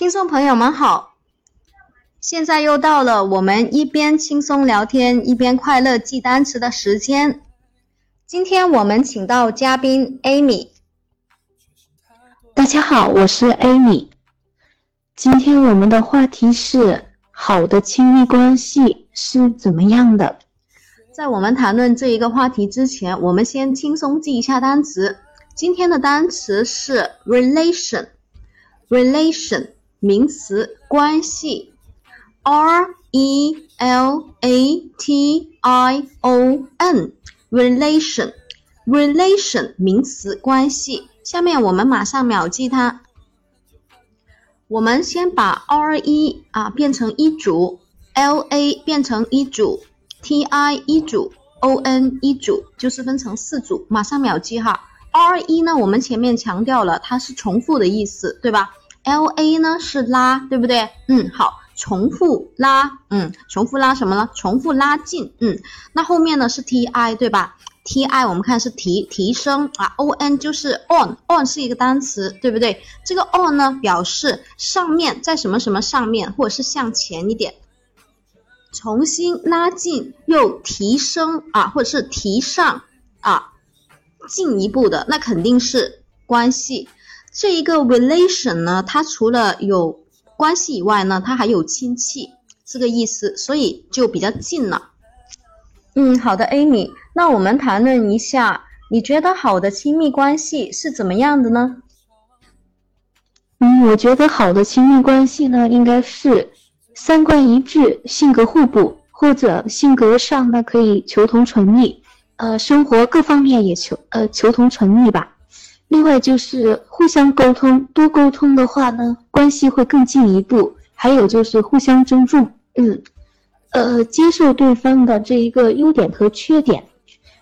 听众朋友们好，现在又到了我们一边轻松聊天一边快乐记单词的时间。今天我们请到嘉宾 Amy。大家好，我是 Amy。今天我们的话题是好的亲密关系是怎么样的？在我们谈论这一个话题之前，我们先轻松记一下单词。今天的单词是 relation，relation 名词关系，r e l a t i o n，relation，relation 名词关系。下面我们马上秒记它。我们先把 r e 啊变成一组，l a 变成一组，t i 一组，o n 一组，就是分成四组，马上秒记哈。R 一呢，我们前面强调了，它是重复的意思，对吧？L A 呢是拉，对不对？嗯，好，重复拉，嗯，重复拉什么呢？重复拉近，嗯，那后面呢是 T I，对吧？T I 我们看是提提升啊，O N 就是 on，on 是一个单词，对不对？这个 on 呢表示上面在什么什么上面，或者是向前一点，重新拉近又提升啊，或者是提上啊。进一步的那肯定是关系，这一个 relation 呢，它除了有关系以外呢，它还有亲戚这个意思，所以就比较近了。嗯，好的，Amy，那我们谈论一下，你觉得好的亲密关系是怎么样的呢？嗯，我觉得好的亲密关系呢，应该是三观一致、性格互补，或者性格上呢可以求同存异。呃，生活各方面也求呃求同存异吧。另外就是互相沟通，多沟通的话呢，关系会更进一步。还有就是互相尊重，嗯，呃，接受对方的这一个优点和缺点。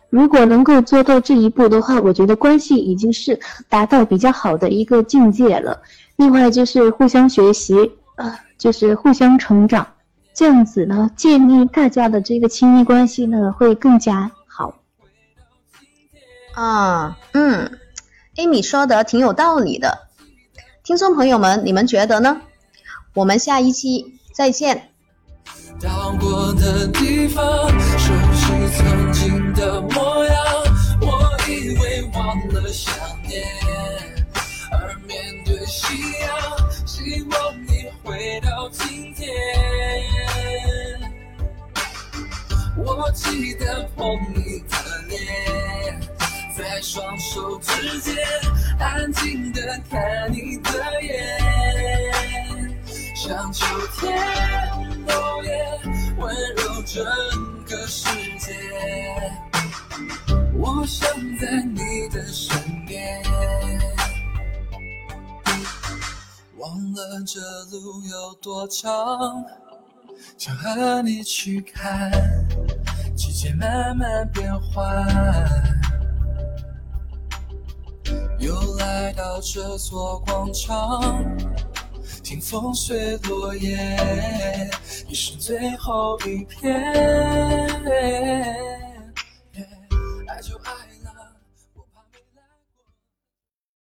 如果能够做到这一步的话，我觉得关系已经是达到比较好的一个境界了。另外就是互相学习，呃，就是互相成长，这样子呢，建立大家的这个亲密关系呢，会更加好。啊，嗯，Amy 说的挺有道理的，听众朋友们，你们觉得呢？我们下一期再见。到过的地方，熟悉曾经的模样，我以为忘了想念，而面对夕阳，希望你回到今天。我记得碰你的脸。在双手之间，安静的看你的眼，像秋天落叶，温柔整个世界。我想在你的身边，忘了这路有多长，想和你去看季节慢慢变换。又来到这座广场，听风随落叶，已是最后一片。